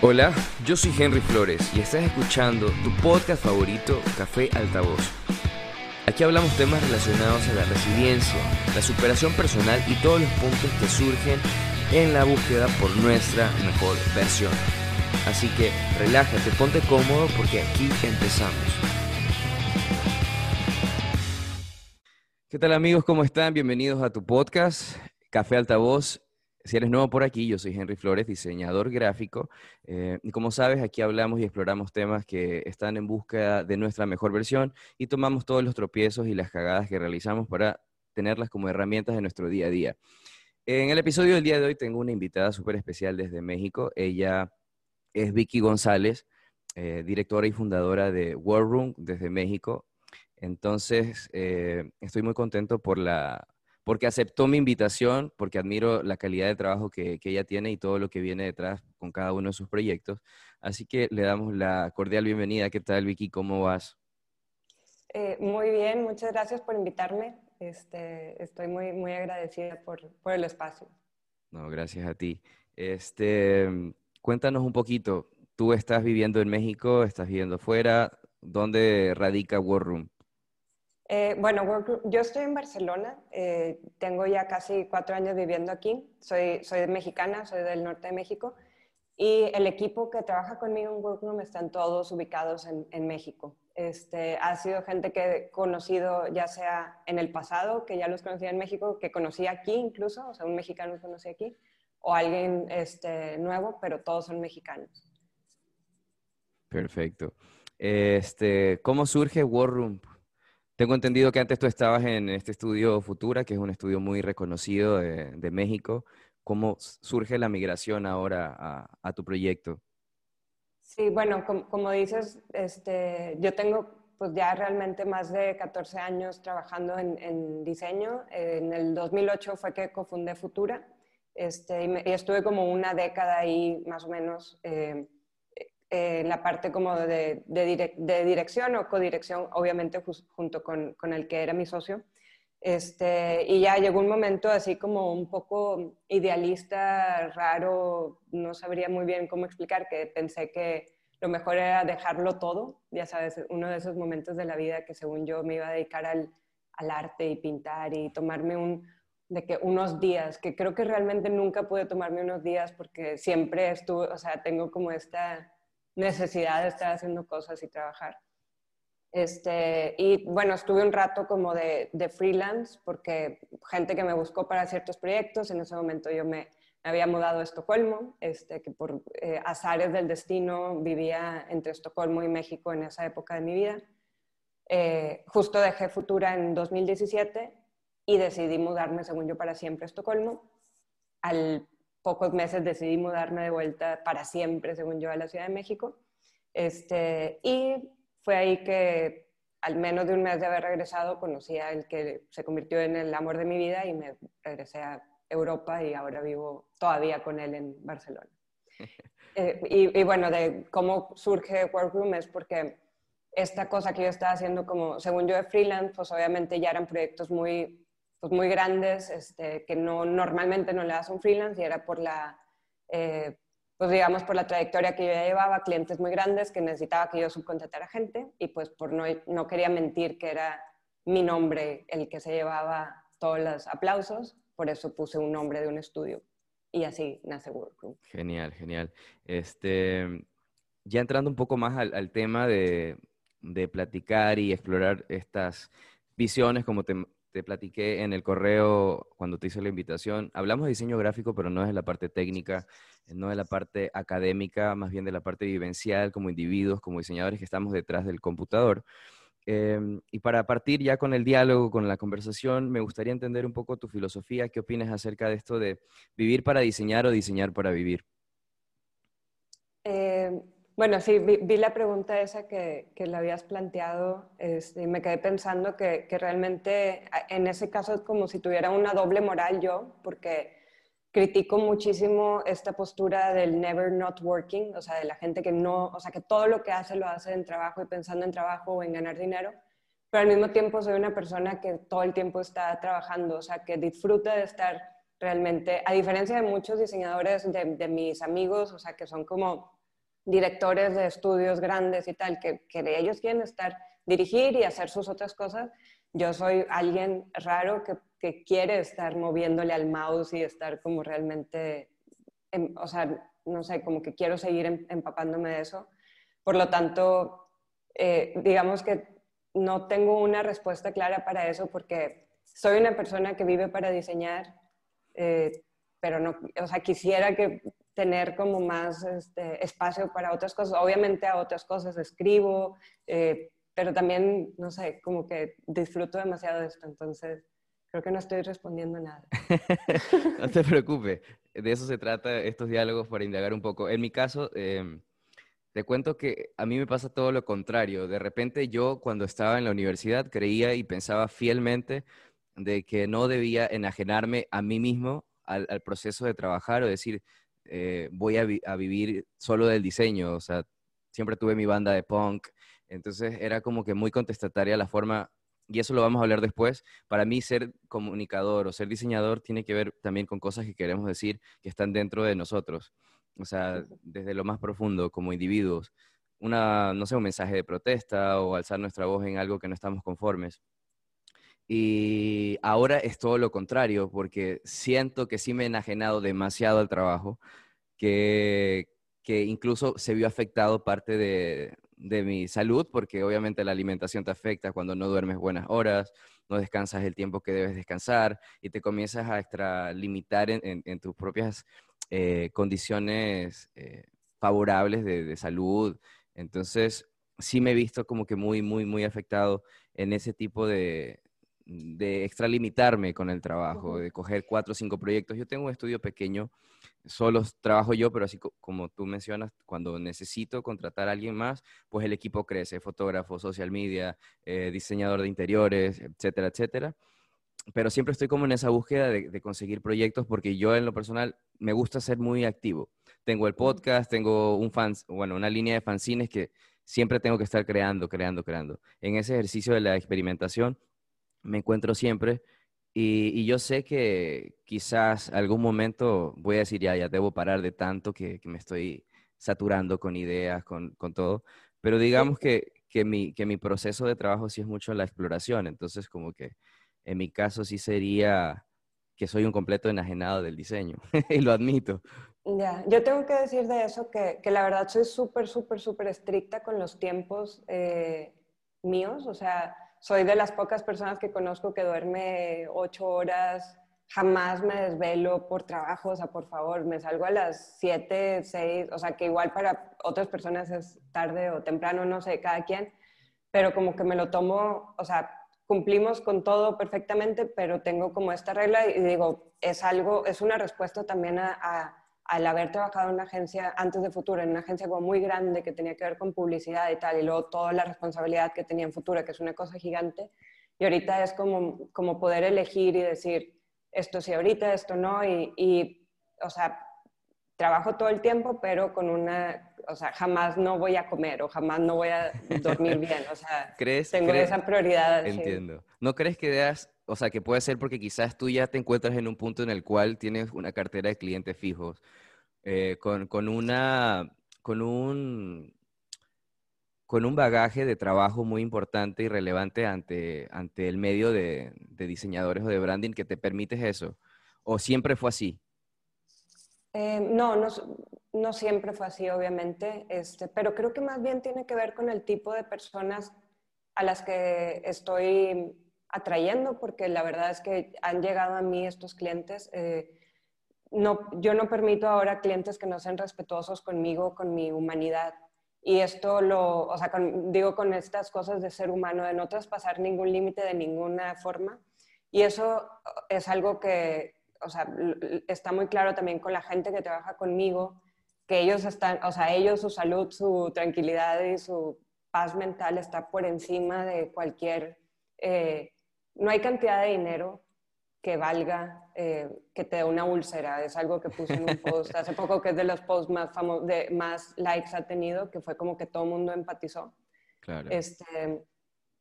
Hola, yo soy Henry Flores y estás escuchando tu podcast favorito, Café Altavoz. Aquí hablamos temas relacionados a la resiliencia, la superación personal y todos los puntos que surgen en la búsqueda por nuestra mejor versión. Así que relájate, ponte cómodo porque aquí empezamos. ¿Qué tal amigos? ¿Cómo están? Bienvenidos a tu podcast, Café Altavoz. Si eres nuevo por aquí, yo soy Henry Flores, diseñador gráfico. Eh, y como sabes, aquí hablamos y exploramos temas que están en busca de nuestra mejor versión y tomamos todos los tropiezos y las cagadas que realizamos para tenerlas como herramientas de nuestro día a día. En el episodio del día de hoy tengo una invitada súper especial desde México. Ella es Vicky González, eh, directora y fundadora de War Room desde México. Entonces, eh, estoy muy contento por la, porque aceptó mi invitación, porque admiro la calidad de trabajo que, ella tiene y todo lo que viene detrás con cada uno de sus proyectos. Así que le damos la cordial bienvenida. ¿Qué tal, Vicky? ¿Cómo vas? Eh, muy bien, muchas gracias por invitarme. Este, estoy muy, muy agradecida por, por, el espacio. No, gracias a ti. Este, cuéntanos un poquito. Tú estás viviendo en México, estás viviendo fuera. ¿Dónde radica War Room? Eh, bueno, yo estoy en Barcelona, eh, tengo ya casi cuatro años viviendo aquí, soy, soy mexicana, soy del norte de México y el equipo que trabaja conmigo en Workroom están todos ubicados en, en, México. Este, ha sido gente que he conocido ya sea en el pasado, que ya los conocía en México, que conocí aquí incluso, o sea, un mexicano conocí aquí, o alguien este, nuevo, pero todos son mexicanos. Perfecto. Este, ¿Cómo surge War Room? Tengo entendido que antes tú estabas en este estudio Futura, que es un estudio muy reconocido de, México. ¿Cómo surge la migración ahora a, tu proyecto? Sí, bueno, como, dices, este, yo tengo pues ya realmente más de 14 años trabajando en, diseño. En el 2008 fue que cofundé Futura este, y, estuve como una década ahí más o menos eh, en eh, la parte como de, de, dirección o codirección, obviamente junto con, con, el que era mi socio. Este, y ya llegó un momento así como un poco idealista, raro, no sabría muy bien cómo explicar, que pensé que lo mejor era dejarlo todo, ya sabes, uno de esos momentos de la vida que según yo me iba a dedicar al, al arte y pintar y tomarme un, de que unos días, que creo que realmente nunca pude tomarme unos días porque siempre estuve, o sea, tengo como esta necesidad de estar haciendo cosas y trabajar. Este, y bueno, estuve un rato como de, freelance porque gente que me buscó para ciertos proyectos, en ese momento yo me, había mudado a Estocolmo, este, que por eh, azares del destino vivía entre Estocolmo y México en esa época de mi vida. Eh, justo dejé Futura en 2017 y decidí mudarme, según yo, para siempre a Estocolmo. Al pocos meses decidí mudarme de vuelta para siempre, según yo, a la Ciudad de México. Este, y fue ahí que al menos de un mes de haber regresado conocí a el que se convirtió en el amor de mi vida y me regresé a Europa y ahora vivo todavía con él en Barcelona. Eh, y, bueno, de cómo surge Workroom es porque esta cosa que yo estaba haciendo como, según yo, de freelance, pues obviamente ya eran proyectos muy pues, muy grandes este, que no, normalmente no le das un freelance y era por la, eh, pues digamos, por la trayectoria que yo ya llevaba, clientes muy grandes que necesitaba que yo subcontratara gente y pues por no, no quería mentir que era mi nombre el que se llevaba todos los aplausos, por eso puse un nombre de un estudio y así nace Workroom. Genial, genial. Este, ya entrando un poco más al, al tema de, de platicar y explorar estas visiones, como te, te platiqué en el correo cuando te hice la invitación. Hablamos de diseño gráfico, pero no es de la parte técnica, no de la parte académica, más bien de la parte vivencial, como individuos, como diseñadores que estamos detrás del computador. Em, y para partir ya con el diálogo, con la conversación, me gustaría entender un poco tu filosofía. ¿Qué opinas acerca de esto de vivir para diseñar o diseñar para vivir? Eh, bueno, sí, vi, la pregunta esa que, que le habías planteado este, y me quedé pensando que, que, realmente en ese caso es como si tuviera una doble moral yo, porque critico muchísimo esta postura del never not working, o sea, de la gente que no, o sea, que todo lo que hace lo hace en trabajo y pensando en trabajo o en ganar dinero, pero al mismo tiempo soy una persona que todo el tiempo está trabajando, o sea, que disfruta de estar realmente, a diferencia de muchos diseñadores de, de mis amigos, o sea, que son como directores de estudios grandes y tal, que, que ellos quieren estar, dirigir y hacer sus otras cosas. Yo soy alguien raro que, que quiere estar moviéndole al mouse y estar como realmente, o sea, no sé, como que quiero seguir em, empapándome de eso. Por lo tanto, eh, digamos que no tengo una respuesta clara para eso porque soy una persona que vive para diseñar, eh, pero no, o sea, quisiera que tener como más este, espacio para otras cosas. Obviamente a otras cosas escribo, eh, pero también, no sé, como que disfruto demasiado de esto, entonces creo que no estoy respondiendo nada. no te preocupes, de eso se trata estos diálogos para indagar un poco. En mi caso, em, te cuento que a mí me pasa todo lo contrario. De repente yo cuando estaba en la universidad creía y pensaba fielmente de que no debía enajenarme a mí mismo al, al proceso de trabajar o decir, eh, voy a, vivir solo del diseño, o sea, siempre tuve mi banda de punk, entonces era como que muy contestataria la forma, y eso lo vamos a hablar después, para mí ser comunicador o ser diseñador tiene que ver también con cosas que queremos decir que están dentro de nosotros, o sea, desde lo más profundo como individuos, una, no sé, un mensaje de protesta o alzar nuestra voz en algo que no estamos conformes. Y ahora es todo lo contrario, porque siento que sí me he enajenado demasiado al trabajo, que, que incluso se vio afectado parte de, de, mi salud, porque obviamente la alimentación te afecta cuando no duermes buenas horas, no descansas el tiempo que debes descansar y te comienzas a extralimitar en, en, tus propias eh, condiciones eh, favorables de, de salud. Entonces, sí me he visto como que muy, muy, muy afectado en ese tipo de, de extralimitarme con el trabajo, de coger cuatro o cinco proyectos. Yo tengo un estudio pequeño, solo trabajo yo, pero así como tú mencionas, cuando necesito contratar a alguien más, pues el equipo crece, fotógrafo, social media, eh, diseñador de interiores, etcétera, etcétera. Pero siempre estoy como en esa búsqueda de, conseguir proyectos porque yo en lo personal me gusta ser muy activo. Tengo el podcast, tengo un fans, bueno, una línea de fanzines que siempre tengo que estar creando, creando, creando. En ese ejercicio de la experimentación, me encuentro siempre. Y, yo sé que quizás algún momento voy a decir, ya, ya debo parar de tanto que, me estoy saturando con ideas, con, todo. Pero digamos que, que, mi, que mi proceso de trabajo sí es mucho la exploración. Entonces, como que en mi caso sí sería que soy un completo enajenado del diseño. y lo admito. Ya, yo tengo que decir de eso que, que la verdad soy súper, súper, súper estricta con los tiempos eh, míos. O sea, soy de las pocas personas que conozco que duerme ocho horas, jamás me desvelo por trabajo, o sea, por favor, me salgo a las siete, seis, o sea, que igual para otras personas es tarde o temprano, no sé, cada quien, pero como que me lo tomo, o sea, cumplimos con todo perfectamente, pero tengo como esta regla y digo, es algo, es una respuesta también a al haber trabajado en una agencia antes de Futura, en una agencia como muy grande que tenía que ver con publicidad y tal, y luego toda la responsabilidad que tenía en Futura, que es una cosa gigante, y ahorita es como, como poder elegir y decir, esto sí ahorita, esto no, y, y, o sea, trabajo todo el tiempo, pero con una, o sea, jamás no voy a comer o jamás no voy a dormir bien, o sea, ¿Crees, tengo esa prioridad. Entiendo. ¿No crees que o sea, que puede ser porque quizás tú ya te encuentras en un punto en el cual tienes una cartera de clientes fijos, eh, con, con, una, con, un, con un bagaje de trabajo muy importante y relevante ante, ante el medio de, diseñadores o de branding que te permite eso? ¿O siempre fue así? Eh, no, no, siempre fue así, obviamente, este, pero creo que más bien tiene que ver con el tipo de personas a las que estoy atrayendo, porque la verdad es que han llegado a mí estos clientes. Eh, no, yo no permito ahora clientes que no sean respetuosos conmigo, con mi humanidad. Y esto lo, o sea, digo con estas cosas de ser humano, de no traspasar ningún límite de ninguna forma. Y eso es algo que, o sea, está muy claro también con la gente que trabaja conmigo, que ellos están, o sea, ellos, su salud, su tranquilidad y su paz mental está por encima de cualquier, eh, no hay cantidad de dinero que valga eh, que te dé una úlcera. Es algo que puse en un post hace poco, que es de los posts más famosos, de más likes ha tenido, que fue como que todo el mundo empatizó. Claro. Este,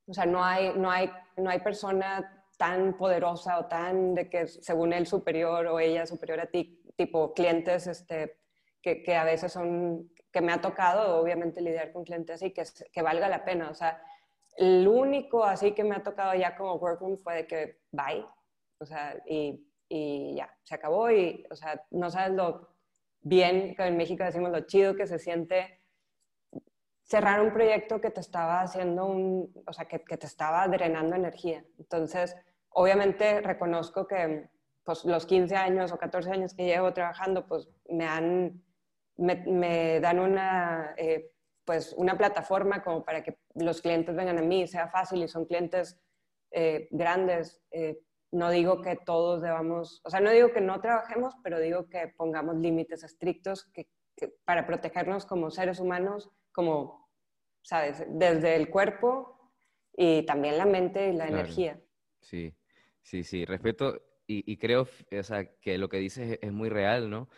o sea, no hay, no, hay, no hay persona tan poderosa o tan de que según él superior o ella superior a ti, tipo clientes este, que, que, a veces son, que me ha tocado obviamente lidiar con clientes así, que, que valga la pena. O sea, el único así que me ha tocado ya como workroom fue de que bye, o sea, y, y ya, se acabó y, o sea, no sabes lo bien, que en México decimos lo chido que se siente cerrar un proyecto que te estaba haciendo un, o sea, que, que te estaba drenando energía. Entonces, obviamente reconozco que pues los 15 años o 14 años que llevo trabajando, pues me han, me, me dan una, eh, pues una plataforma como para que los clientes vengan a mí, sea fácil y son clientes eh, grandes. Eh, no digo que todos debamos, o sea, no digo que no trabajemos, pero digo que pongamos límites estrictos que, para protegernos como seres humanos, como, ¿sabes? Desde el cuerpo y también la mente y la energía. Sí, sí, sí, respeto y, creo o sea, que lo que dices es, muy real, ¿no?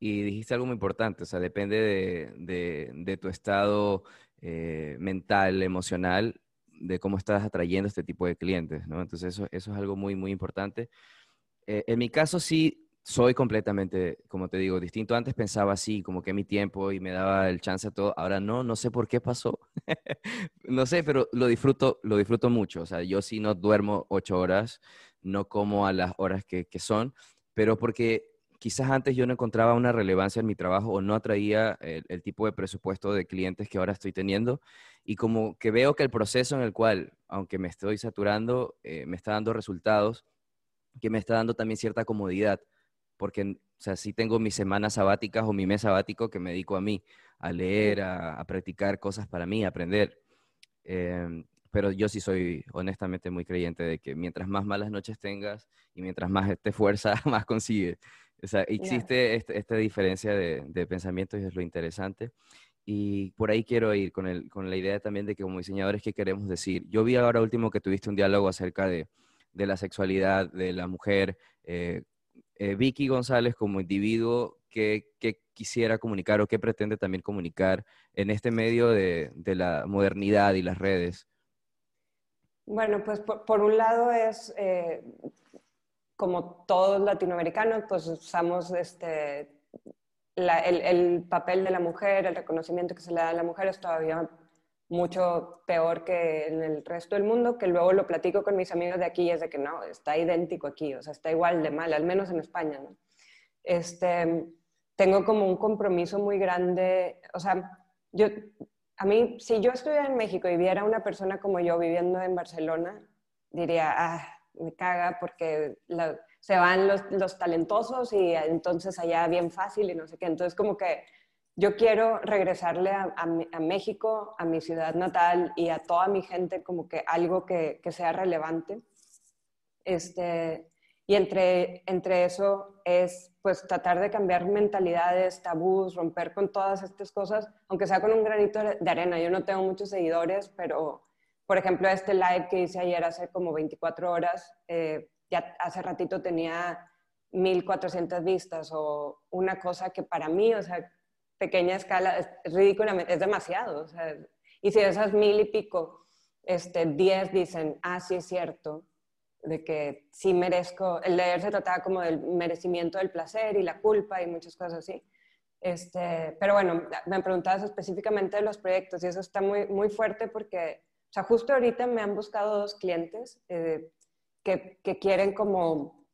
Y dijiste algo muy importante, o sea, depende de, de, tu estado eh, mental, emocional, de cómo estás atrayendo este tipo de clientes, ¿no? Entonces eso, eso es algo muy, muy importante. Eh, en mi caso sí soy completamente, como te digo, distinto. Antes pensaba así, como que mi tiempo y me daba el chance a todo. Ahora no, no sé por qué pasó. no sé, pero lo disfruto, lo disfruto mucho. O sea, yo sí no duermo ocho horas, no como a las horas que, que son, pero porque quizás antes yo no encontraba una relevancia en mi trabajo o no atraía el, tipo de presupuesto de clientes que ahora estoy teniendo. Y como que veo que el proceso en el cual, aunque me estoy saturando, eh, me está dando resultados, que me está dando también cierta comodidad. Porque, o sea, sí tengo mis semanas sabáticas o mi mes sabático que me dedico a mí, a leer, a, practicar cosas para mí, a aprender. Em, pero yo sí soy honestamente muy creyente de que mientras más malas noches tengas y mientras más te fuerza, más consigues. O sea, existe este, esta diferencia de, de, pensamientos y es lo interesante. Y por ahí quiero ir con, el, con la idea también de que como diseñadores, ¿qué queremos decir? Yo vi ahora último que tuviste un diálogo acerca de, de la sexualidad de la mujer. Eh, eh, Vicky González como individuo, ¿qué, ¿qué, quisiera comunicar o qué pretende también comunicar en este medio de, la modernidad y las redes? Bueno, pues por, un lado es eh, como todos latinoamericanos, pues usamos este, el, papel de la mujer, el reconocimiento que se le da a la mujer es todavía mucho peor que en el resto del mundo, que luego lo platico con mis amigos de aquí y es de que no, está idéntico aquí, o sea, está igual de mal, al menos en España, ¿no? Este, tengo como un compromiso muy grande, o sea, yo, a mí, si yo estuviera en México y viera una persona como yo viviendo en Barcelona, diría, ah, me caga porque se van los, talentosos y entonces allá bien fácil y no sé qué. Entonces como que yo quiero regresarle a, México, a mi ciudad natal y a toda mi gente como que algo que, sea relevante. Este, y entre, entre eso es pues tratar de cambiar mentalidades, tabús, romper con todas estas cosas, aunque sea con un granito de arena. Yo no tengo muchos seguidores, pero por ejemplo, este live que hice ayer hace como 24 horas, eh, ya hace ratito tenía 1400 vistas o una cosa que para mí, o sea, pequeña escala, es, ridículamente, es demasiado. O sea, y si de esas mil y pico, este, 10 dicen, ah, sí es cierto, de que sí merezco, el leer se trataba como del merecimiento del placer y la culpa y muchas cosas así. Este, pero bueno, me preguntabas específicamente de los proyectos y eso está muy, muy fuerte porque o sea, justo ahorita me han buscado dos clientes eh, que, que, quieren como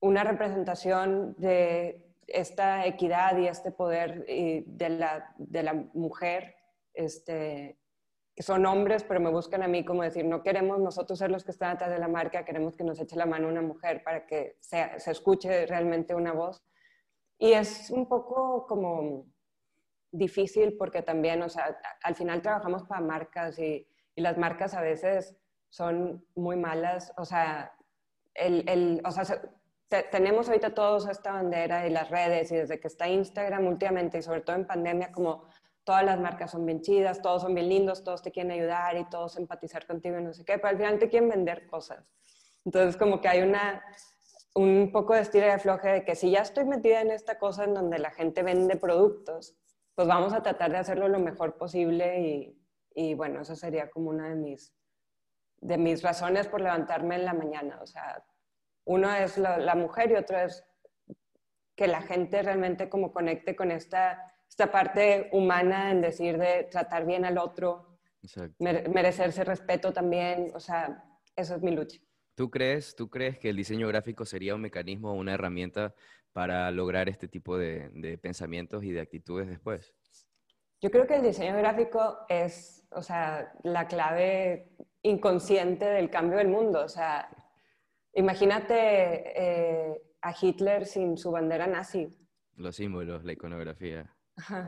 una representación de esta equidad y este poder de, la, de la mujer, este, que son hombres, pero me buscan a mí como decir, no queremos nosotros ser los que están atrás de la marca, queremos que nos eche la mano una mujer para que se, se escuche realmente una voz. Y es un poco como difícil porque también, o sea, al final trabajamos para marcas y y las marcas a veces son muy malas. O sea, el, el, sea tenemos ahorita todos esta bandera y las redes y desde que está Instagram últimamente y sobre todo en pandemia como todas las marcas son bien chidas, todos son bien lindos, todos te quieren ayudar y todos empatizar contigo y no sé qué, pero al final te quieren vender cosas. Entonces como que hay una, un poco de estilo de afloje de que si ya estoy metida en esta cosa en donde la gente vende productos, pues vamos a tratar de hacerlo lo mejor posible y, y bueno, eso sería como una de mis, de mis razones por levantarme en la mañana. O sea, uno es la, mujer y otro es que la gente realmente como conecte con esta, esta parte humana en decir de tratar bien al otro, merecerse respeto también, o sea, eso es mi lucha. ¿Tú crees, ¿Tú crees que el diseño gráfico sería un mecanismo o una herramienta para lograr este tipo de, de pensamientos y de actitudes después? Yo creo que el diseño gráfico es, o sea, la clave inconsciente del cambio del mundo. O sea, imagínate eh, a Hitler sin su bandera nazi. Los símbolos, la iconografía.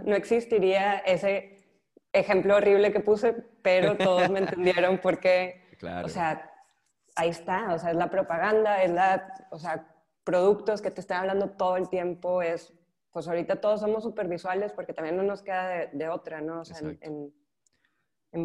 No existiría ese ejemplo horrible que puse, pero todos me entendieron porque, claro. o sea, ahí está, o sea, es la propaganda, es la, o sea, productos que te están hablando todo el tiempo, es pues ahorita todos somos supervisuales porque también no nos queda de, otra, ¿no? O sea, en,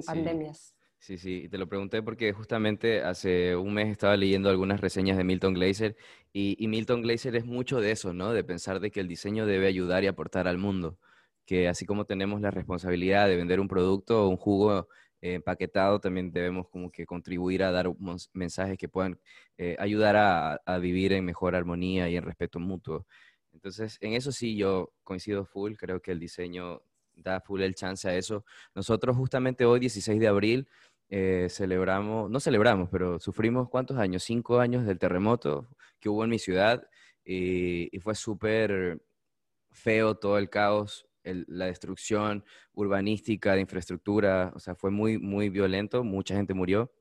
pandemias. Sí, sí, te lo pregunté porque justamente hace un mes estaba leyendo algunas reseñas de Milton Glaser y, Milton Glaser es mucho de eso, ¿no? De pensar de que el diseño debe ayudar y aportar al mundo, que así como tenemos la responsabilidad de vender un producto o un jugo empaquetado, también debemos como que contribuir a dar mensajes que puedan eh, ayudar a, a, vivir en mejor armonía y en respeto mutuo. Entonces, en eso sí yo coincido full, creo que el diseño da full el chance a eso. Nosotros justamente hoy, 16 de abril, eh, celebramos, no celebramos, pero sufrimos cuántos años, cinco años del terremoto que hubo en mi ciudad y, fue súper feo todo el caos, la destrucción urbanística de infraestructura, o sea, fue muy, muy violento, mucha gente murió.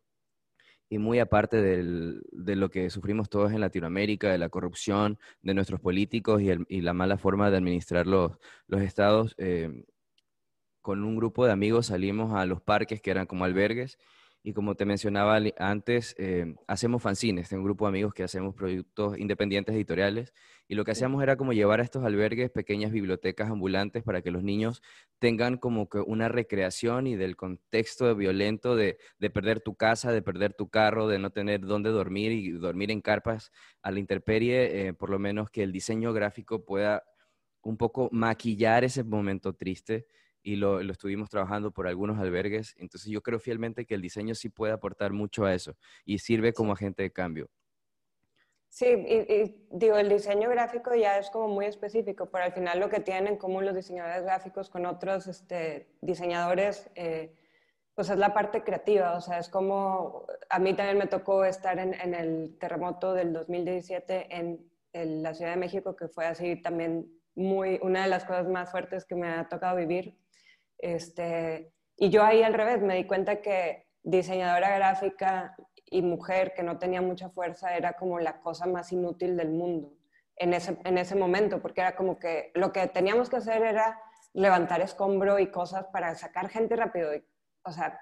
Y muy aparte de lo que sufrimos todos en Latinoamérica, de la corrupción de nuestros políticos y, la mala forma de administrar los, estados, eh, con un grupo de amigos salimos a los parques que eran como albergues y como te mencionaba antes, eh, hacemos fanzines, tengo un grupo de amigos que hacemos proyectos independientes editoriales y lo que hacíamos era como llevar a estos albergues pequeñas bibliotecas ambulantes para que los niños tengan como que una recreación y del contexto violento de, de perder tu casa, de perder tu carro, de no tener dónde dormir y dormir en carpas a la intemperie, eh, por lo menos que el diseño gráfico pueda un poco maquillar ese momento triste y lo, estuvimos trabajando por algunos albergues. Entonces yo creo fielmente que el diseño sí puede aportar mucho a eso y sirve como agente de cambio. Sí, y, digo, el diseño gráfico ya es como muy específico, pero al final lo que tienen en común los diseñadores gráficos con otros este, diseñadores, eh, pues es la parte creativa, o sea, es como, a mí también me tocó estar en, en el terremoto del 2017 en, en, la Ciudad de México, que fue así también muy, una de las cosas más fuertes que me ha tocado vivir. Este, y yo ahí al revés, me di cuenta que diseñadora gráfica y mujer que no tenía mucha fuerza era como la cosa más inútil del mundo en ese, en ese momento, porque era como que lo que teníamos que hacer era levantar escombro y cosas para sacar gente rápido. Y, o sea,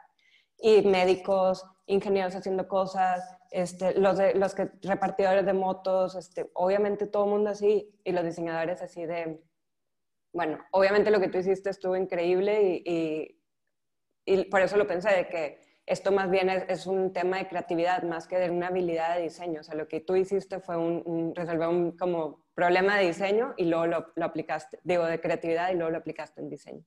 y médicos, ingenieros haciendo cosas, este, los, de, los que, repartidores de motos, este, obviamente todo el mundo así, y los diseñadores así de, bueno, obviamente lo que tú hiciste estuvo increíble y, y, por eso lo pensé, de que esto más bien es, un tema de creatividad más que de una habilidad de diseño. O sea, lo que tú hiciste fue un, resolver un como problema de diseño y luego lo, lo, aplicaste, digo, de creatividad y luego lo aplicaste en diseño.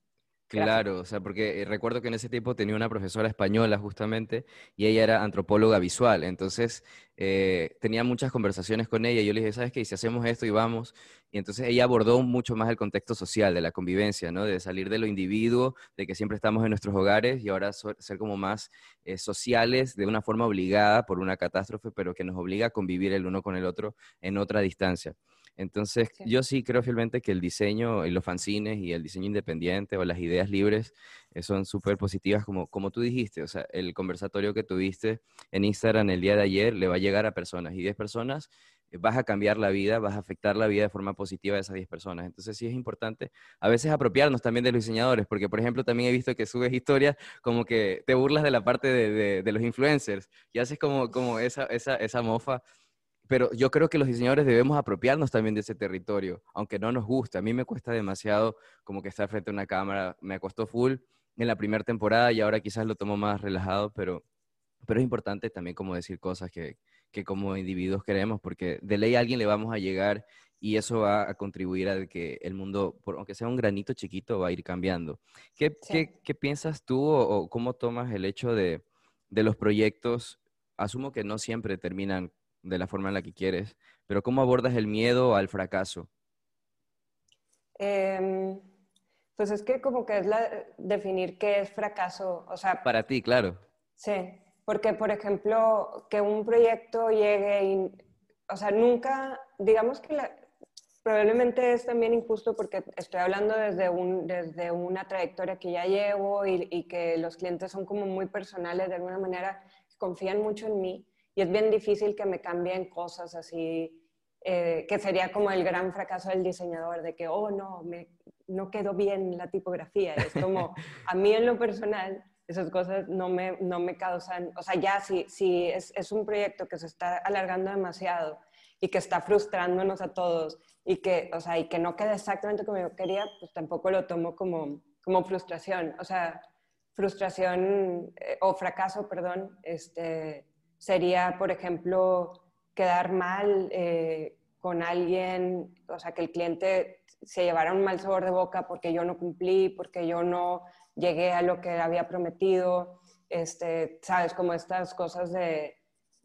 Claro, o sea, porque eh, recuerdo que en ese tiempo tenía una profesora española justamente y ella era antropóloga visual, entonces eh, tenía muchas conversaciones con ella y yo le dije, ¿sabes qué? Si hacemos esto y vamos, y entonces ella abordó mucho más el contexto social, de la convivencia, ¿no? De salir de lo individuo, de que siempre estamos en nuestros hogares y ahora ser como más eh, sociales de una forma obligada por una catástrofe, pero que nos obliga a convivir el uno con el otro en otra distancia. Entonces, yo sí creo fielmente que el diseño y los fanzines y el diseño independiente o las ideas libres eh, son súper positivas, como, como tú dijiste. O sea, el conversatorio que tuviste en Instagram el día de ayer le va a llegar a personas y 10 personas eh, vas a cambiar la vida, vas a afectar la vida de forma positiva de esas 10 personas. Entonces sí es importante a veces apropiarnos también de los diseñadores, porque por ejemplo también he visto que subes historias como que te burlas de la parte de, de, los influencers y haces como, como esa, esa, esa mofa pero yo creo que los diseñadores debemos apropiarnos también de ese territorio, aunque no nos guste. A mí me cuesta demasiado como que estar frente a una cámara, me costó full en la primera temporada y ahora quizás lo tomo más relajado, pero, pero es importante también como decir cosas que, que como individuos queremos, porque de ley a alguien le vamos a llegar y eso va a contribuir a que el mundo, por, aunque sea un granito chiquito, va a ir cambiando. ¿Qué, ¿qué, ¿qué, piensas tú o, cómo tomas el hecho de, de los proyectos? Asumo que no siempre terminan de la forma en la que quieres, pero ¿cómo abordas el miedo al fracaso? Em, pues es que como que es la, definir qué es fracaso, o sea... Para ti, claro. Sí, porque por ejemplo, que un proyecto llegue y, o sea, nunca, digamos que probablemente es también injusto porque estoy hablando desde, un, desde una trayectoria que ya llevo y, y que los clientes son como muy personales de alguna manera, confían mucho en mí y es bien difícil que me cambien cosas así eh, que sería como el gran fracaso del diseñador, de que, oh, no, me, no quedó bien la tipografía. Es como, a mí en lo personal, esas cosas no me, no me causan, o sea, ya si, si es, es, un proyecto que se está alargando demasiado y que está frustrándonos a todos y que, o sea, y que no queda exactamente como yo quería, pues tampoco lo tomo como, como frustración. O sea, frustración eh, o fracaso, perdón, este, sería, por ejemplo, quedar mal eh, con alguien, o sea, que el cliente se llevara un mal sabor de boca porque yo no cumplí, porque yo no llegué a lo que había prometido, este, sabes, como estas cosas de,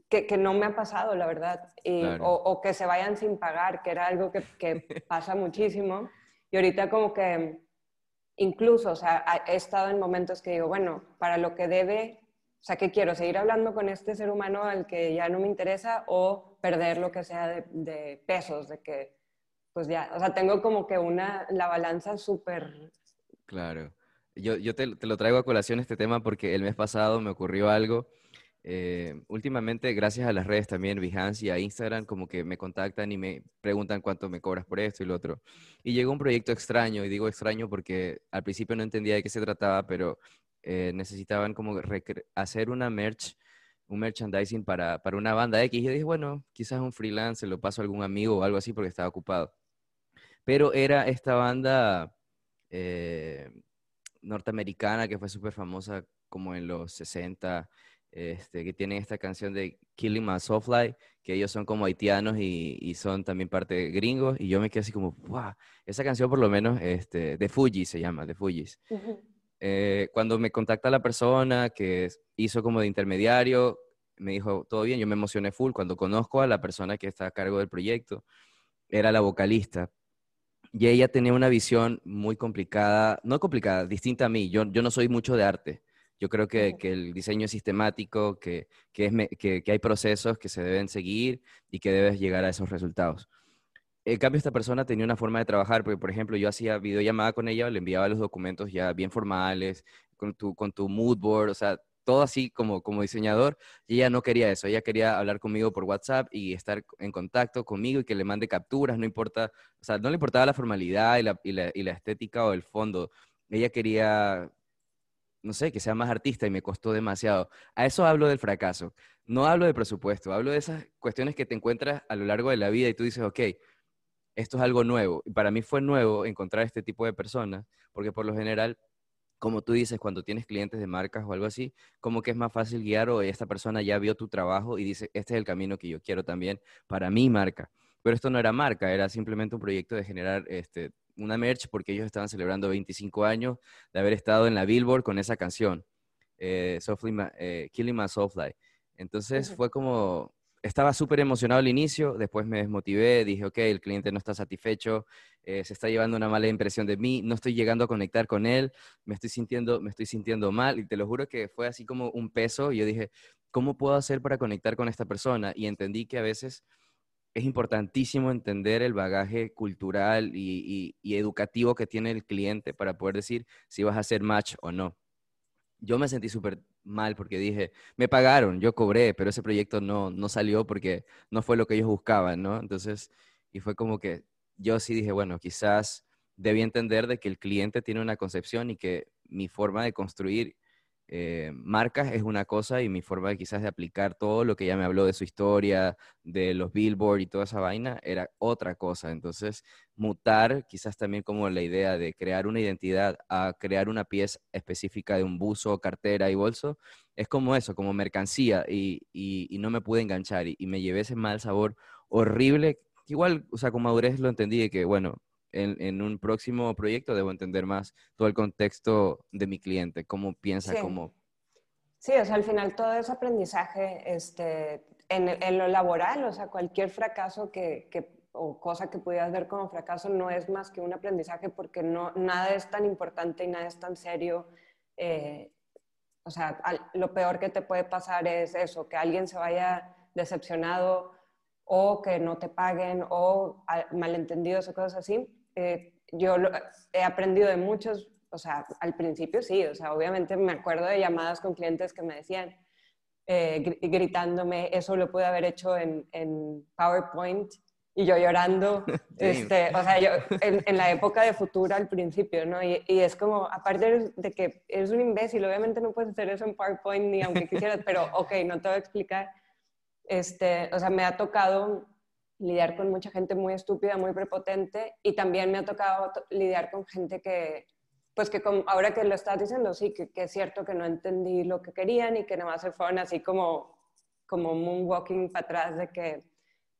que, que no me ha pasado, la verdad, o, o, que se vayan sin pagar, que era algo que, que pasa muchísimo. Y ahorita como que incluso, o sea, he estado en momentos que digo, bueno, para lo que debe, o sea, ¿qué quiero? ¿Seguir hablando con este ser humano al que ya no me interesa o perder lo que sea de, pesos? De que, pues ya, o sea, tengo como que una, la balanza súper... Claro. Yo, yo te, lo traigo a colación este tema porque el mes pasado me ocurrió algo. Eh, últimamente, gracias a las redes también, Behance y a Instagram, como que me contactan y me preguntan cuánto me cobras por esto y lo otro. Y llegó un proyecto extraño, y digo extraño porque al principio no entendía de qué se trataba, pero eh, necesitaban como hacer una merch, un merchandising para, para, una banda X. Y dije, bueno, quizás un freelance, lo paso a algún amigo o algo así porque estaba ocupado. Pero era esta banda eh, norteamericana que fue súper famosa como en los 60, este, que tienen esta canción de Killing My Soulfly, que ellos son como haitianos y, son también parte gringos, y yo me quedé así como, wow, esa canción por lo menos, este, de Fuji se llama, de Fujis. Eh, cuando me contacta la persona que hizo como de intermediario, me dijo, todo bien, yo me emocioné full. Cuando conozco a la persona que está a cargo del proyecto, era la vocalista. Y ella tenía una visión muy complicada, no complicada, distinta a mí. Yo, yo no soy mucho de arte. Yo creo que, que el diseño es sistemático, que, que, es, que, que hay procesos que se deben seguir y que debes llegar a esos resultados. En cambio, esta persona tenía una forma de trabajar, porque, por ejemplo, yo hacía videollamada con ella, le enviaba los documentos ya bien formales, con tu, con tu mood board, o sea, todo así como, como diseñador, y ella no quería eso, ella quería hablar conmigo por WhatsApp y estar en contacto conmigo y que le mande capturas, no importa, o sea, no le importaba la formalidad y la, y la, y la estética o el fondo, ella quería, no sé, que sea más artista y me costó demasiado. A eso hablo del fracaso, no hablo de presupuesto, hablo de esas cuestiones que te encuentras a lo largo de la vida y tú dices, ok, esto es algo nuevo. Y para mí fue nuevo encontrar este tipo de personas, porque por lo general, como tú dices, cuando tienes clientes de marcas o algo así, como que es más fácil guiar o esta persona ya vio tu trabajo y dice, este es el camino que yo quiero también para mi marca. Pero esto no era marca, era simplemente un proyecto de generar este, una merch porque ellos estaban celebrando 25 años de haber estado en la Billboard con esa canción, eh, eh Killing My Soulfly. Entonces fue como, estaba súper emocionado al inicio, después me desmotivé, dije, ok, el cliente no está satisfecho, eh, se está llevando una mala impresión de mí, no estoy llegando a conectar con él, me estoy sintiendo, me estoy sintiendo mal y te lo juro que fue así como un peso y yo dije, ¿cómo puedo hacer para conectar con esta persona? Y entendí que a veces es importantísimo entender el bagaje cultural y, educativo que tiene el cliente para poder decir si vas a hacer match o no. Yo me sentí súper mal porque dije, me pagaron, yo cobré, pero ese proyecto no, no salió porque no fue lo que ellos buscaban, ¿no? Entonces, y fue como que yo sí dije, bueno, quizás debí entender de que el cliente tiene una concepción y que mi forma de construir eh, marcas es una cosa y mi forma de quizás de aplicar todo lo que ella me habló de su historia, de los billboard y toda esa vaina, era otra cosa. Entonces, mutar quizás también como la idea de crear una identidad a crear una pieza específica de un buzo, cartera y bolso, es como eso, como mercancía y, no me pude enganchar y, y, me llevé ese mal sabor horrible. Igual, o sea, con madurez lo entendí de que, bueno, en, un próximo proyecto debo entender más todo el contexto de mi cliente, cómo piensa, sí. cómo... Sí, o sea, al final todo es aprendizaje este, en, en, lo laboral, o sea, cualquier fracaso que, que, o cosa que pudieras ver como fracaso no es más que un aprendizaje porque no, nada es tan importante y nada es tan serio. Eh, o sea, lo peor que te puede pasar es eso, que alguien se vaya decepcionado o que no te paguen o malentendidos o cosas así. Eh, yo he aprendido de muchos, o sea, al principio sí, o sea, obviamente me acuerdo de llamadas con clientes que me decían, eh, gritándome, eso lo pude haber hecho en, en PowerPoint y yo llorando, este, o sea, yo en, la época de Futura al principio, ¿no? Y, y, es como, aparte de que eres un imbécil, obviamente no puedes hacer eso en PowerPoint ni aunque quisieras, pero ok, no te voy a explicar. Este, o sea, me ha tocado lidiar con mucha gente muy estúpida, muy prepotente y también me ha tocado lidiar con gente que, pues que ahora que lo estás diciendo, sí, que, que, es cierto que no entendí lo que querían y que nada más se fueron así como, como moonwalking para atrás de que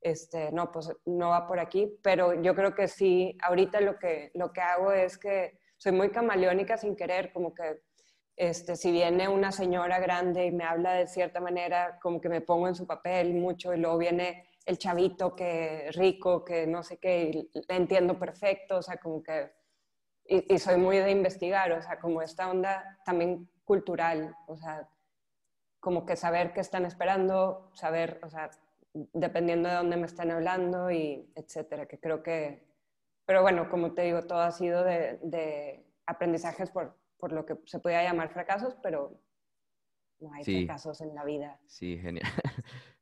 este, no, pues no va por aquí, pero yo creo que sí, ahorita lo que, lo que hago es que soy muy camaleónica sin querer, como que este, si viene una señora grande y me habla de cierta manera, como que me pongo en su papel mucho y luego viene el chavito que rico, que no sé qué, entiendo perfecto, o sea, como que, y, y, soy muy de investigar, o sea, como esta onda también cultural, o sea, como que saber qué están esperando, saber, o sea, dependiendo de dónde me están hablando y etcétera, que creo que, pero bueno, como te digo, todo ha sido de, de aprendizajes por, por, lo que se podía llamar fracasos, pero no hay fracasos en la vida. Sí, genial.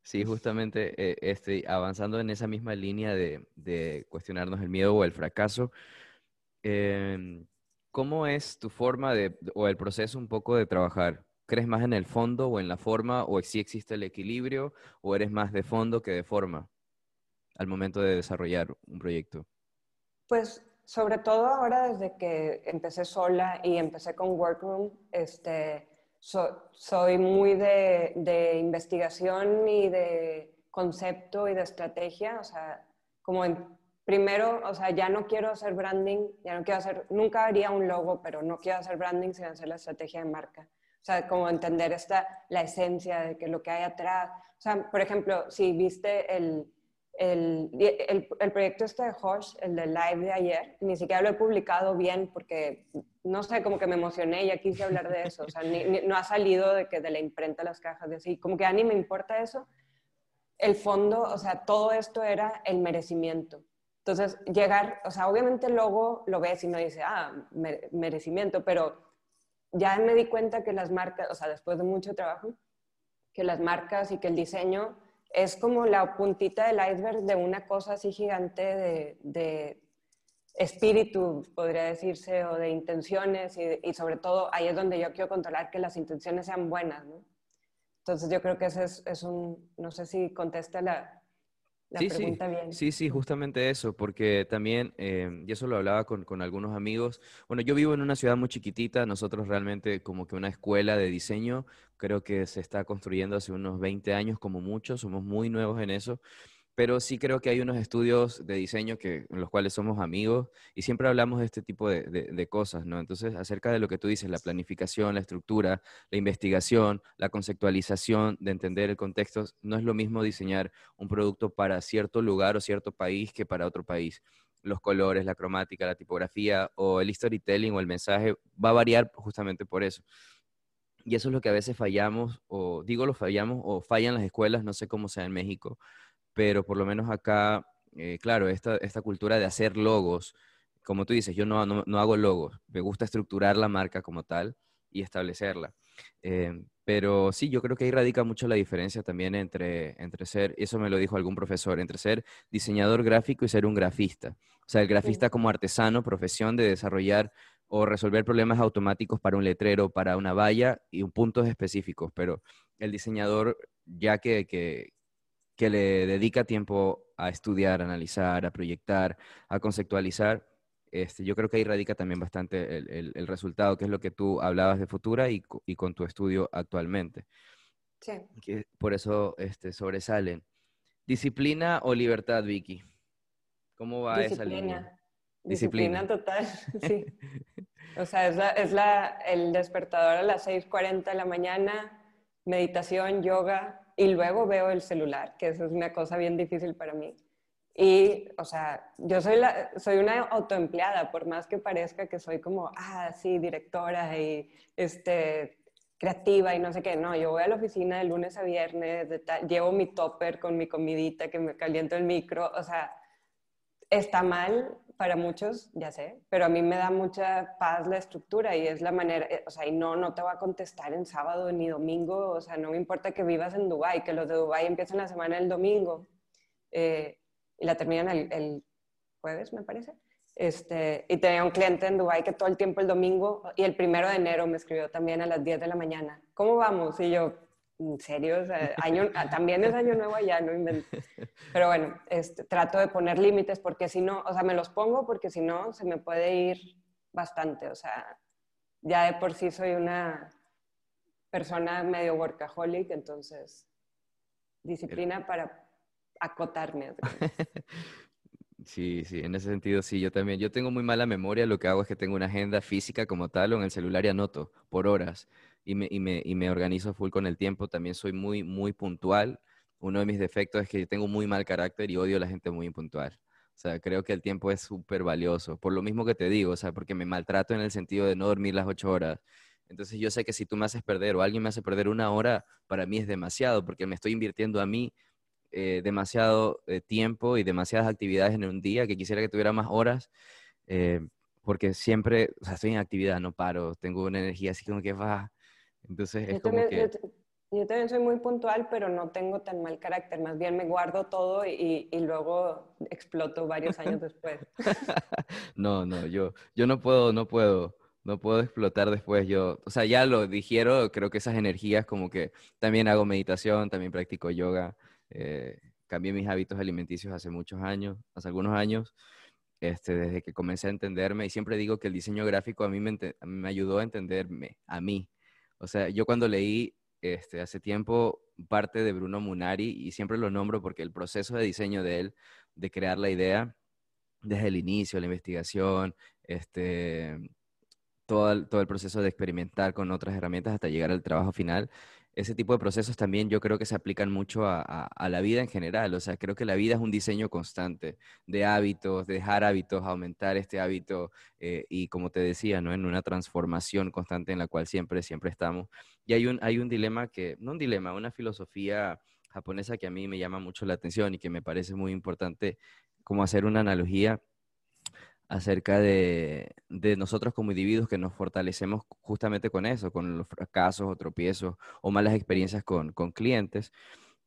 Sí, justamente eh, este, avanzando en esa misma línea de, cuestionarnos el miedo o el fracaso, eh, ¿cómo es tu forma de, o el proceso un poco de trabajar? ¿Crees más en el fondo o en la forma o si existe el equilibrio o eres más de fondo que de forma al momento de desarrollar un proyecto? Pues sobre todo ahora desde que empecé sola y empecé con Workroom, este, soy muy de, de, investigación y de concepto y de estrategia, o sea, como en, primero, o sea, ya no quiero hacer branding, ya no quiero hacer, nunca haría un logo, pero no quiero hacer branding sin hacer la estrategia de marca. O sea, como entender esta, la esencia de que lo que hay atrás. O sea, por ejemplo, si viste el, el, el, el, proyecto este de Horsch, el de live de ayer, ni siquiera lo he publicado bien porque, no sé, como que me emocioné y ya quise hablar de eso. O sea, no ha salido de que de la imprenta las cajas de así. Como que a ni me importa eso. El fondo, o sea, todo esto era el merecimiento. Entonces, llegar, o sea, obviamente luego lo ves y no dice, ah, merecimiento, pero ya me di cuenta que las marcas, o sea, después de mucho trabajo, que las marcas y que el diseño es como la puntita del iceberg de una cosa así gigante de, espíritu, podría decirse, o de intenciones, y, sobre todo ahí es donde yo quiero controlar que las intenciones sean buenas. Entonces yo creo que ese es, es un, no sé si contesta la, sí, sí, Sí, sí, justamente eso, porque también, eh, y eso lo hablaba con, con, algunos amigos, bueno, yo vivo en una ciudad muy chiquitita, nosotros realmente como que una escuela de diseño, creo que se está construyendo hace unos 20 años como mucho, somos muy nuevos en eso, pero sí creo que hay unos estudios de diseño que, en los cuales somos amigos y siempre hablamos de este tipo de, cosas, ¿no? Entonces, acerca de lo que tú dices, la planificación, la estructura, la investigación, la conceptualización, de entender el contexto, no es lo mismo diseñar un producto para cierto lugar o cierto país que para otro país. Los colores, la cromática, la tipografía o el storytelling o el mensaje va a variar justamente por eso. Y eso es lo que a veces fallamos, o digo lo fallamos, o fallan las escuelas, no sé cómo sea en México, pero por lo menos acá, eh, claro, esta, esta cultura de hacer logos, como tú dices, yo no, no, hago logos, me gusta estructurar la marca como tal y establecerla. Eh, pero sí, yo creo que ahí radica mucho la diferencia también entre, entre ser, eso me lo dijo algún profesor, entre ser diseñador gráfico y ser un grafista. O sea, el grafista como artesano, profesión de desarrollar o resolver problemas automáticos para un letrero, para una valla y un puntos específicos, pero el diseñador ya que, que, que le dedica tiempo a estudiar, a analizar, a proyectar, a conceptualizar, este, yo creo que ahí radica también bastante el, resultado, que es lo que tú hablabas de Futura y, con tu estudio actualmente. Sí. Que por eso este, sobresalen. ¿Disciplina o libertad, Vicky? ¿Cómo va esa línea? Disciplina. Disciplina total, sí. O sea, es, la, es la, el despertador a las 6.40 de la mañana, meditación, yoga, y luego veo el celular, que eso es una cosa bien difícil para mí. Y, o sea, yo soy, la, soy una autoempleada, por más que parezca que soy como, ah, sí, directora y este, creativa y no sé qué. No, yo voy a la oficina de lunes a viernes, llevo mi topper con mi comidita que me caliento el micro. O sea, está mal para muchos, ya sé, pero a mí me da mucha paz la estructura y es la manera, eh, o sea, y no, no te va a contestar en sábado ni domingo, o sea, no me importa que vivas en Dubái, que los de Dubái empiezan la semana el domingo. Eh, y la terminan el, jueves, me parece. Este, y tenía un cliente en Dubai que todo el tiempo el domingo y el primero de enero me escribió también a las 10 de la mañana. ¿Cómo vamos? Y yo, ¿en serio? año, ah, también es año nuevo allá, no invento. Pero bueno, este, trato de poner límites porque si no, o sea, me los pongo porque si no se me puede ir bastante. O sea, ya de por sí soy una persona medio workaholic, entonces disciplina para acotarme. Sí, sí, en ese sentido sí, yo también. Yo tengo muy mala memoria, lo que hago es que tengo una agenda física como tal o en el celular y anoto por horas y me, y me, y me organizo full con el tiempo. También soy muy, muy puntual. Uno de mis defectos es que tengo muy mal carácter y odio a la gente muy impuntual. O sea, creo que el tiempo es súper valioso. Por lo mismo que te digo, o sea, porque me maltrato en el sentido de no dormir las ocho horas. Entonces yo sé que si tú me haces perder o alguien me hace perder una hora, para mí es demasiado porque me estoy invirtiendo a mí eh, demasiado eh, tiempo y demasiadas actividades en un día, que quisiera que tuviera más horas, eh, porque siempre, o sea, estoy en actividad, no paro, tengo una energía así como que va. Entonces es como que... Yo, también soy muy puntual, pero no tengo tan mal carácter, más bien me guardo todo y, y luego exploto varios años después. no, no, yo, yo no puedo, no puedo no puedo explotar después yo, o sea, ya lo dijeron, creo que esas energías como que también hago meditación, también practico yoga, eh, cambié mis hábitos alimenticios hace muchos años, hace algunos años, este, desde que comencé a entenderme. Y siempre digo que el diseño gráfico a mí me, me ayudó a entenderme, a mí. O sea, yo cuando leí este, hace tiempo parte de Bruno Munari, y siempre lo nombro porque el proceso de diseño de él, de crear la idea, desde el inicio, la investigación, este, todo el, todo el proceso de experimentar con otras herramientas hasta llegar al trabajo final, ese tipo de procesos también yo creo que se aplican mucho a, la vida en general. O sea, creo que la vida es un diseño constante de hábitos, de dejar hábitos, aumentar este hábito eh, y como te decía, ¿no? En una transformación constante en la cual siempre, siempre estamos. Y hay un, hay un dilema que, no un dilema, una filosofía japonesa que a mí me llama mucho la atención y que me parece muy importante como hacer una analogía acerca de, nosotros como individuos que nos fortalecemos justamente con eso, con los fracasos o tropiezos o malas experiencias con, clientes,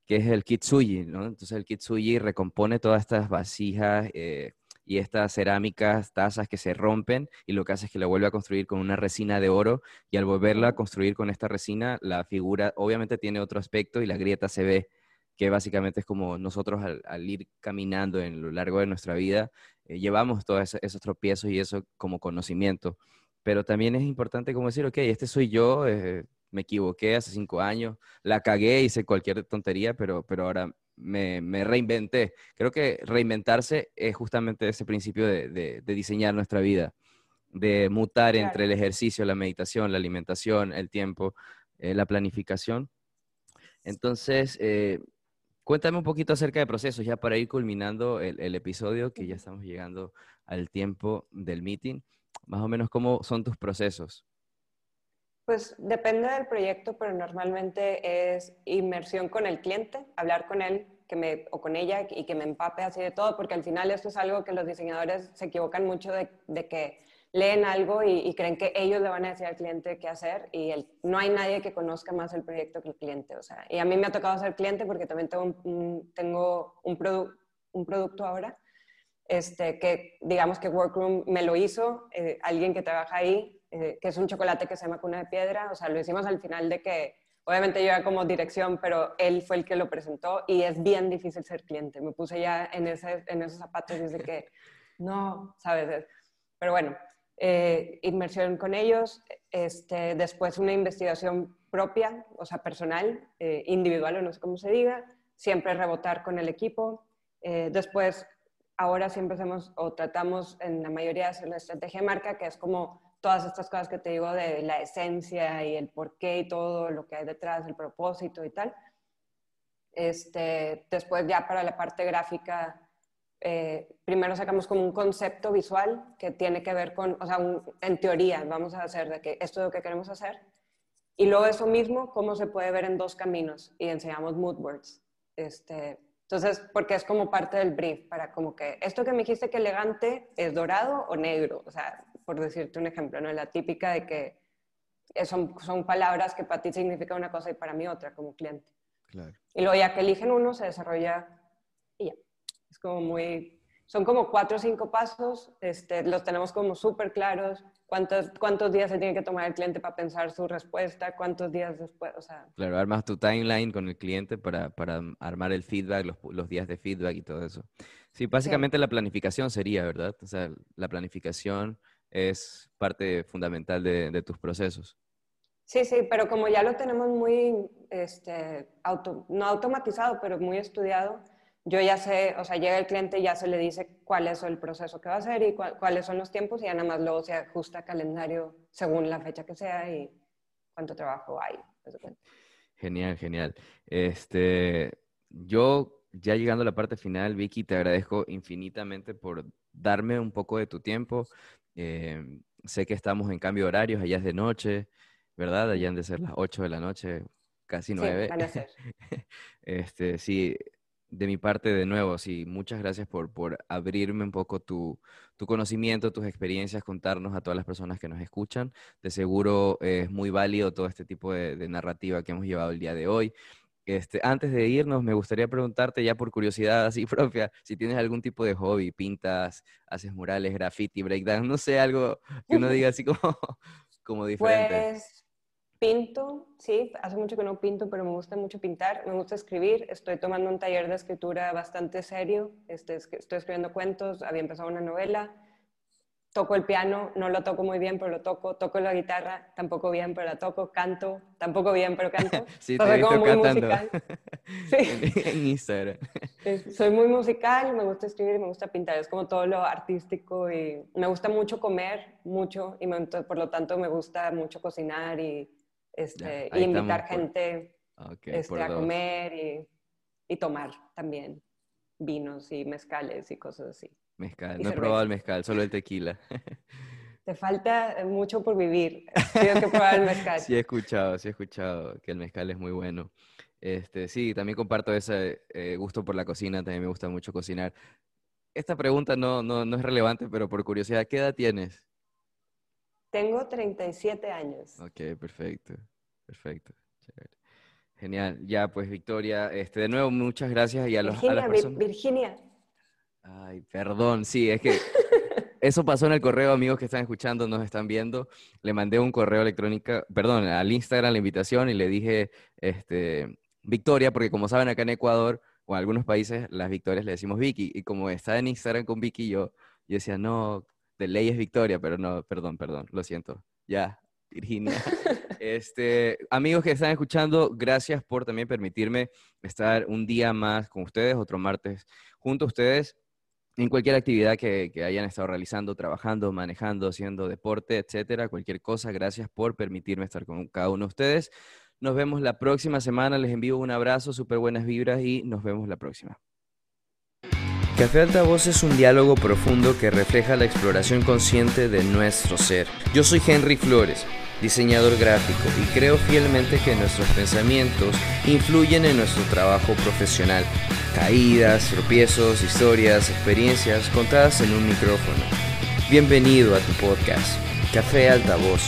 que es el kitsuji, ¿no? Entonces el kitsuji recompone todas estas vasijas eh, y estas cerámicas, tazas que se rompen y lo que hace es que la vuelve a construir con una resina de oro y al volverla a construir con esta resina, la figura obviamente tiene otro aspecto y la grieta se ve que básicamente es como nosotros al, ir caminando en lo largo de nuestra vida, eh, llevamos todos esos, tropiezos y eso como conocimiento. Pero también es importante como decir, ok, este soy yo, eh, me equivoqué hace cinco años, la cagué, hice cualquier tontería, pero, pero ahora me, reinventé. Creo que reinventarse es justamente ese principio de, diseñar nuestra vida, de mutar entre el ejercicio, la meditación, la alimentación, el tiempo, eh, la planificación. Entonces, Cuéntame un poquito acerca de procesos, ya para ir culminando el, episodio, que ya estamos llegando al tiempo del meeting. Más o menos, ¿cómo son tus procesos? Pues depende del proyecto, pero normalmente es inmersión con el cliente, hablar con él que me, o con ella y que me empape así de todo, porque al final esto es algo que los diseñadores se equivocan mucho de, de que leen algo y, creen que ellos le van a decir al cliente qué hacer y el, no hay nadie que conozca más el proyecto que el cliente. O sea, y a mí me ha tocado ser cliente porque también tengo un, tengo un, un producto ahora este, que digamos que Workroom me lo hizo, eh, alguien que trabaja ahí, eh, que es un chocolate que se llama cuna de piedra. O sea, lo hicimos al final de que, obviamente yo era como dirección, pero él fue el que lo presentó y es bien difícil ser cliente. Me puse ya en, ese, en esos zapatos desde que, no, ¿sabes? Pero bueno, eh, inmersión con ellos, este, después una investigación propia, o sea, personal, eh, individual o no sé cómo se diga, siempre rebotar con el equipo. Eh, después, ahora siempre hacemos o tratamos en la mayoría de la estrategia de marca, que es como todas estas cosas que te digo de la esencia y el porqué y todo lo que hay detrás, el propósito y tal. Este, después ya para la parte gráfica, eh, primero sacamos como un concepto visual que tiene que ver con, o sea, en teoría vamos a hacer de que esto es lo que queremos hacer, y luego eso mismo, cómo se puede ver en dos caminos, y enseñamos mood words. Este, entonces, porque es como parte del brief, para como que esto que me dijiste que elegante es dorado o negro, o sea, por decirte un ejemplo, ¿no? La típica de que son, son palabras que para ti significan una cosa y para mí otra como cliente. Claro. Y luego ya que eligen uno, se desarrolla y ya. Es como muy, son como cuatro o cinco pasos, este, los tenemos como súper claros, cuántos, cuántos días se tiene que tomar el cliente para pensar su respuesta, cuántos días después, o sea... Claro, armas tu timeline con el cliente para, para armar el feedback, los, los, días de feedback y todo eso. Sí, básicamente la planificación sería, ¿verdad? O sea, la planificación es parte fundamental de, de tus procesos. Sí, sí, pero como ya lo tenemos muy, este, auto, no automatizado, pero muy estudiado, yo ya sé, o sea, llega el cliente y ya se le dice cuál es el proceso que va a hacer y cuáles son los tiempos y ya nada más luego se ajusta calendario según la fecha que sea y cuánto trabajo hay. Genial, genial. Este, yo ya llegando a la parte final, Vicky, te agradezco infinitamente por darme un poco de tu tiempo. Eh, sé que estamos en cambio de horarios, allá es de noche, ¿verdad? Allá han de ser las 8 de la noche, casi 9. Sí, van a ser. este, sí, de mi parte, de nuevo, sí, muchas gracias por, por abrirme un poco tu, tu, conocimiento, tus experiencias, contarnos a todas las personas que nos escuchan. De seguro es muy válido todo este tipo de, narrativa que hemos llevado el día de hoy. Este, antes de irnos, me gustaría preguntarte ya por curiosidad así propia, si tienes algún tipo de hobby, pintas, haces murales, graffiti, breakdance, no sé, algo que uno diga así como, como diferente. Pues Pinto, sí, hace mucho que no pinto, pero me gusta mucho pintar, me gusta escribir, estoy tomando un taller de escritura bastante serio, este, estoy escribiendo cuentos, había empezado una novela, toco el piano, no lo toco muy bien, pero lo toco, toco la guitarra, tampoco bien, pero la toco, canto, tampoco bien, pero canto. sí, te como muy musical. sí. en Instagram. soy muy musical, me gusta escribir, me gusta pintar, es como todo lo artístico y me gusta mucho comer, mucho, y por lo tanto me gusta mucho cocinar y este, y invitar gente este, a comer y, tomar también vinos y mezcales y cosas así. Mezcal, no he probado el mezcal, solo el tequila. Te falta mucho por vivir. Tienes que probar el mezcal. sí he escuchado, sí he escuchado que el mezcal es muy bueno. Este, sí, también comparto ese eh, gusto por la cocina, también me gusta mucho cocinar. Esta pregunta no, no, no es relevante, pero por curiosidad, ¿qué edad tienes? Tengo 37 años. Ok, perfecto, perfecto. Genial. Ya, pues Victoria, este, de nuevo muchas gracias y a, los, Virginia, a las Virginia. Ay, perdón, sí, es que eso pasó en el correo, amigos que están escuchando, nos están viendo. Le mandé un correo electrónico, perdón, al Instagram la invitación y le dije, este, Victoria, porque como saben acá en Ecuador o en algunos países, las Victorias le decimos Vicky. Y como está en Instagram con Vicky, yo, yo decía, no, de ley es Victoria, pero no, perdón, perdón, lo siento. Ya, Virginia. Este, amigos que están escuchando, gracias por también permitirme estar un día más con ustedes, otro martes junto a ustedes en cualquier actividad que, que, hayan estado realizando, trabajando, manejando, haciendo deporte, etcétera, cualquier cosa. Gracias por permitirme estar con cada uno de ustedes. Nos vemos la próxima semana. Les envío un abrazo, súper buenas vibras y nos vemos la próxima. Café Altavoz es un diálogo profundo que refleja la exploración consciente de nuestro ser. Yo soy Henry Flores, diseñador gráfico, y creo fielmente que nuestros pensamientos influyen en nuestro trabajo profesional. Caídas, tropiezos, historias, experiencias contadas en un micrófono. Bienvenido a tu podcast, Café Altavoz.